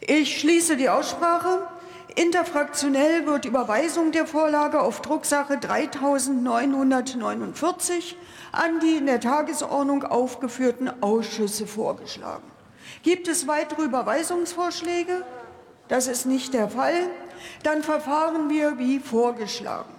Ich schließe die Aussprache. Interfraktionell wird Überweisung der Vorlage auf Drucksache 3949 an die in der Tagesordnung aufgeführten Ausschüsse vorgeschlagen. Gibt es weitere Überweisungsvorschläge? Das ist nicht der Fall. Dann verfahren wir wie vorgeschlagen.